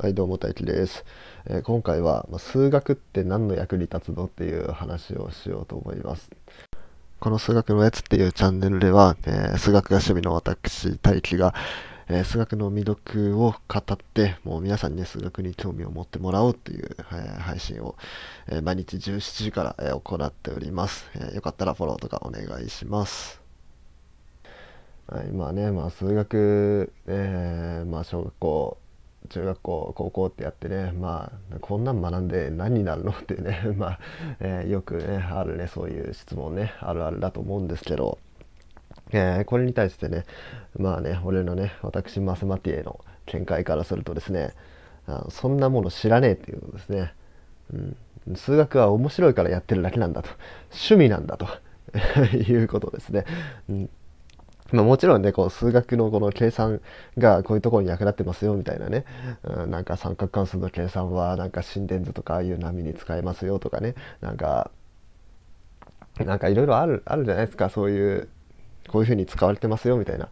はい、どうも大輝です、えー今回は、数学って何の役に立つのっていう話をしようと思います。この数学のやつっていうチャンネルでは、えー数学が趣味の私、大輝が、えー数学の魅力を語って、もう皆さんにね、数学に興味を持ってもらおうという、えー配信を、え毎日17時から、え行っております、えーよかったらフォローとかお願いします。はい、まあね、まあ数学、えーまあ小学校、中学校、高校ってやってね、まあこんなん学んで何になるのっていうね、まあ、えーよくね、あるね、そういう質問ね、あるあるだと思うんですけど、えーこれに対してね、まあね、俺のね、私、マスマティエの見解からするとですね、あのそんなもの知らねえっていうことですね。うん、数学は面白いからやってるだけなんだと、趣味なんだと いうことですね。うんまあ、もちろんね、こう数学のこの計算がこういうところに役立ってますよみたいなね、うん、なんか三角関数の計算はなんか心電図とかああいう波に使えますよとかね、なんか、なんかいろいろある、あるじゃないですか、そういう、こういうふうに使われてますよみたいな、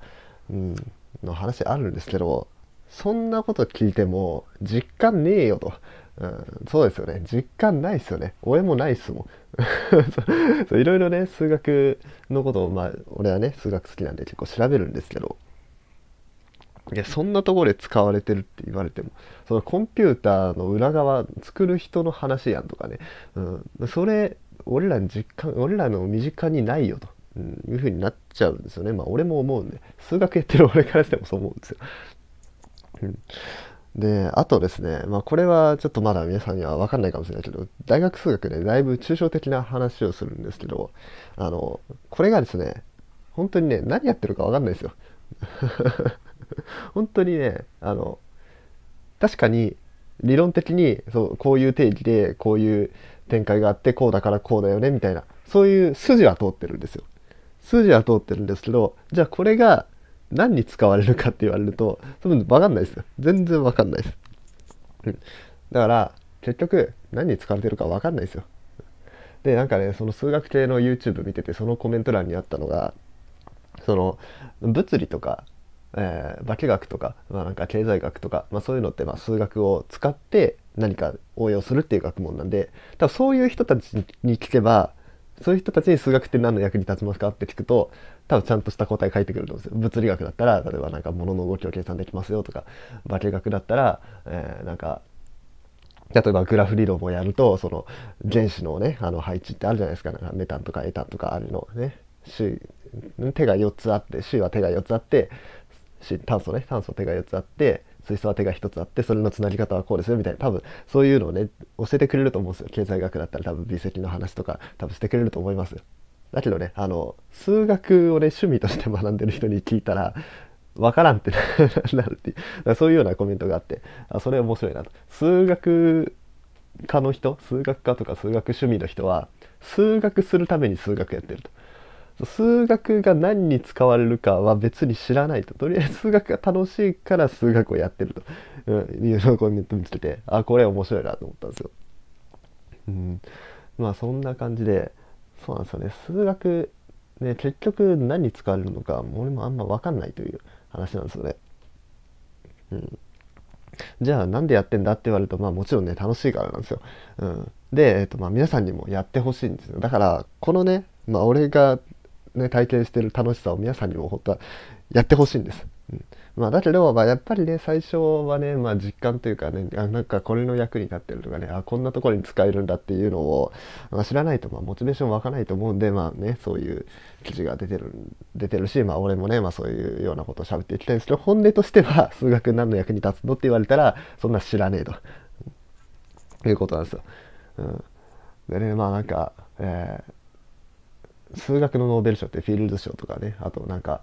うん、の話あるんですけど、そんなこと聞いても実感ねえよと。うん、そうですよね。実感ないっすよね。俺もないっすもん。いろいろね、数学のことを、まあ、俺はね、数学好きなんで結構調べるんですけど、いや、そんなところで使われてるって言われても、そのコンピューターの裏側作る人の話やんとかね、うん、それ、俺らに実感、俺らの身近にないよと、うん、いうふうになっちゃうんですよね。まあ、俺も思うんで、数学やってる俺からしてもそう思うんですよ。うんで、あとですね、まあこれはちょっとまだ皆さんには分かんないかもしれないけど、大学数学でだいぶ抽象的な話をするんですけど、あの、これがですね、本当にね、何やってるか分かんないですよ。本当にね、あの、確かに理論的にそうこういう定義でこういう展開があってこうだからこうだよねみたいなそういう筋は通ってるんですよ筋は通ってるんですけどじゃあこれが何に使われるかって言われると多分分かんないですよ。全然分かんないです、うん、だから結局何に使われてるか分かんないですよ。でなんかねその数学系の YouTube 見ててそのコメント欄にあったのがその物理とかえー化学とか、まあ、なんか経済学とか、まあ、そういうのってまあ数学を使って何か応用するっていう学問なんで多分そういう人たちに聞けばそういう人たちに数学って何の役に立ちますかって聞くと多分ちゃんとした答え返ってくると思うんですよ。物理学だったら例えばなんか物の動きを計算できますよとか化学だったら、えーなんか例えばグラフ理論をやるとその原子のねあの配置ってあるじゃないですかなんかメタンとかエタンとかあるのね手が4つあって手は手が4つあって炭素ね炭素手が4つあって水素は手が1つあってそれのつなぎ方はこうですよみたいな。多分そういうのをね教えてくれると思うんですよ。経済学だったら多分微積の話とか多分してくれると思いますよ。だけどねあの数学をね趣味として学んでる人に聞いたらわからんって なるっていう。だからそういうようなコメントがあってあそれ面白いなと。数学科の人数学科とか数学趣味の人は数学するために数学やってると。数学が何に使われるかは別に知らないととりあえず数学が楽しいから数学をやってると、うん、いうのをコメント見つけてあこれ面白いなと思ったんですよ。うん、まあそんな感じでそうなんですよね数学ね結局何に使われるのか俺もあんま分かんないという話なんですよね。うんじゃあなんでやってんだって言われるとまあもちろんね楽しいからなんですよ。うん、で、えっとまあ、皆さんにもやってほしいんですよ。だからこのね、まあ、俺が、ね、体験してる楽しさを皆さんにも本当はやってほしいんです。うん。まあ、だけど、まあ、やっぱりね最初はね、まあ、実感というかねあなんかこれの役に立ってるとかねあこんなところに使えるんだっていうのを、まあ、知らないと、まあ、モチベーション湧かないと思うんでまあねそういう記事が出てる出てるし、まあ、俺もね、まあ、そういうようなことを喋っていきたいんですけど本音としては数学何の役に立つのって言われたらそんな知らねえと。いうことなんですよ。うん、でねまあなんか、えー数学のノーベル賞ってフィールド賞とかねあとなんか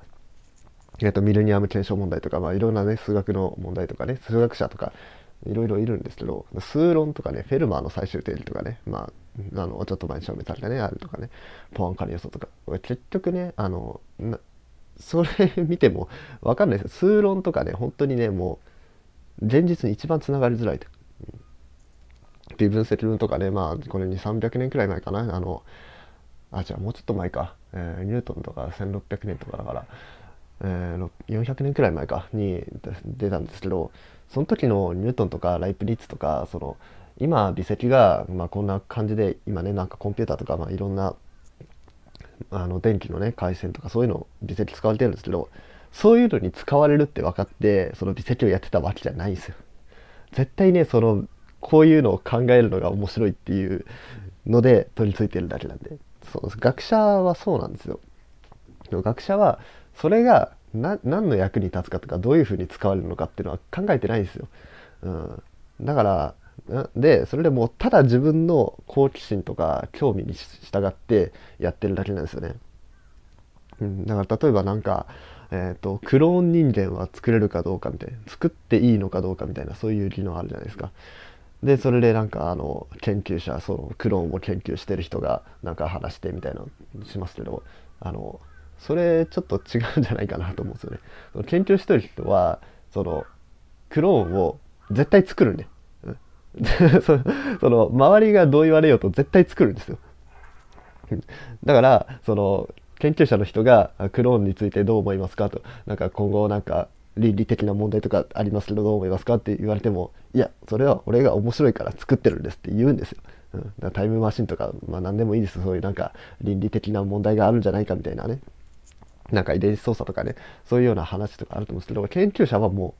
えっと、ミレニアム検証問題とか、まあ、いろんなね、数学の問題とかね、数学者とか、いろいろいるんですけど、数論とかね、フェルマーの最終定理とかね、まあ、あの、ちょっと前に証明されたね、あるとかね、ポアンカリ予想とか、結局ね、あの、それ見ても分かんないです。数論とかね、本当にね、もう、現実に一番つながりづらいと。微分積分とかね、まあ、これに300年くらい前かな、あの、あ、じゃあもうちょっと前か、えーニュートンとか1600年とかだから、えー400年くらい前か。に出たんですけどその時のニュートンとかライプニッツとかその今微積が、まあ、こんな感じで今ねなんかコンピューターとか、まあ、いろんなあの電気のね回線とかそういうの微積使われてるんですけどそういうのに使われるって分かってその微積をやってたわけじゃないんですよ。絶対ねそのこういうのを考えるのが面白いっていうので取り付いてるだけなんで。そう学者はそうなんですよ。学者はそれが何の役に立つかとかどういうふうに使われるのかっていうのは考えてないんですよ。うん、だからでそれでもうただ自分の好奇心とか興味に従ってやってるだけなんですよね。うん、だから例えばなんか、えーと、クローン人間は作れるかどうかみたいな作っていいのかどうかみたいなそういう議論あるじゃないですか。でそれでなんかあの研究者そのクローンを研究してる人がなんか話してみたいなのしますけどあのそれちょっと違うんじゃないかなと思うんですよね。その研究してる人はそのクローンを絶対作るんで、その周りがどう言われようと絶対作るんですよ。だからその研究者の人がクローンについてどう思いますかとなんか今後なんか倫理的な問題とかありますけどどう思いますかって言われてもいやそれは俺が面白いから作ってるんですって言うんですよ。うん、だタイムマシンとか、まあ、何でもいいです。そういうなんか倫理的な問題があるんじゃないかみたいなね。なんか遺伝子操作とかね。そういうような話とかあると思うんですけど研究者はも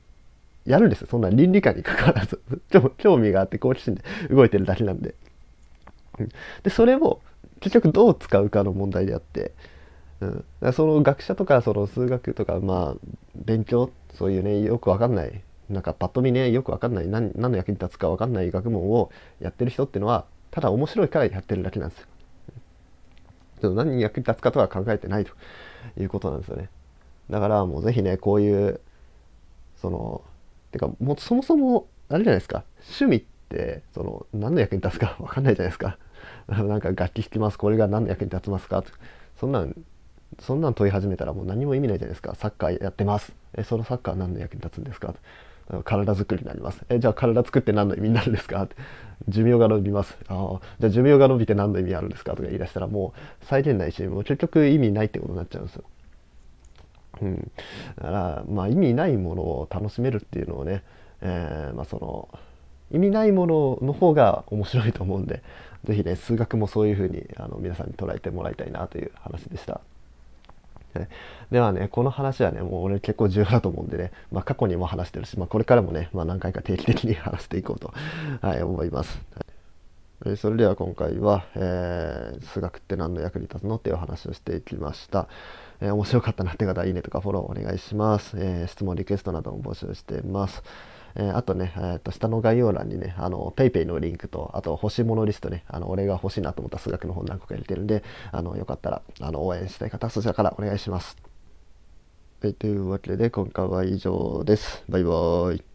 うやるんですよ。そんな倫理観にかかわらず。興味があって好奇心で動いてるだけなんで。でそれを結局どう使うかの問題であって、うん、その学者とかその数学とかまあ勉強そういうねよくわかんないなんかパッと見ねよくわかんない何の役に立つかわかんない学問をやってる人っていうのはただ面白いからやってるだけなんですよ。何に役に立つかとは考えてないということなんですよね。だからもうぜひねこういうそのてかもうそもそもあれじゃないですか趣味ってその何の役に立つかわかんないじゃないですか。なんか楽器弾きますこれが何の役に立ちますかそんなんそんなん問い始めたらもう何も意味ないじゃないですか。サッカーやってます。えそのサッカー何の役に立つんですか？体作りになります。えじゃあ体作って何の意味になるんですか？寿命が伸びます。あじゃあ寿命が伸びて何の意味あるんですか？とか言い出したらもう再現ないしもう結局意味ないってことになっちゃうんですよ。うん、だからまあ意味ないものを楽しめるっていうのをね、えー、まあその意味ないものの方が面白いと思うんで是非ね数学もそういうふうにあの皆さんに捉えてもらいたいなという話でした。ではね、この話はね、もう俺結構重要だと思うんでね、まあ、過去にも話してるし、まあ、これからもね、まあ、何回か定期的に話していこうと、はい、思います。はい、それでは今回は、えー、数学って何の役に立つのっていう話をしていきました。えー、面白かったなって方は、いいねとかフォローお願いします。えー、質問、リクエストなども募集しています。え、あとね、えー、と下の概要欄にね、あの PayPay のリンクと、あと欲しいものリストね、あの俺が欲しいなと思った数学の本何個か入れてるんで、あのよかったらあの応援したい方そちらからお願いします。はい、というわけで今回は以上です。バイバーイ。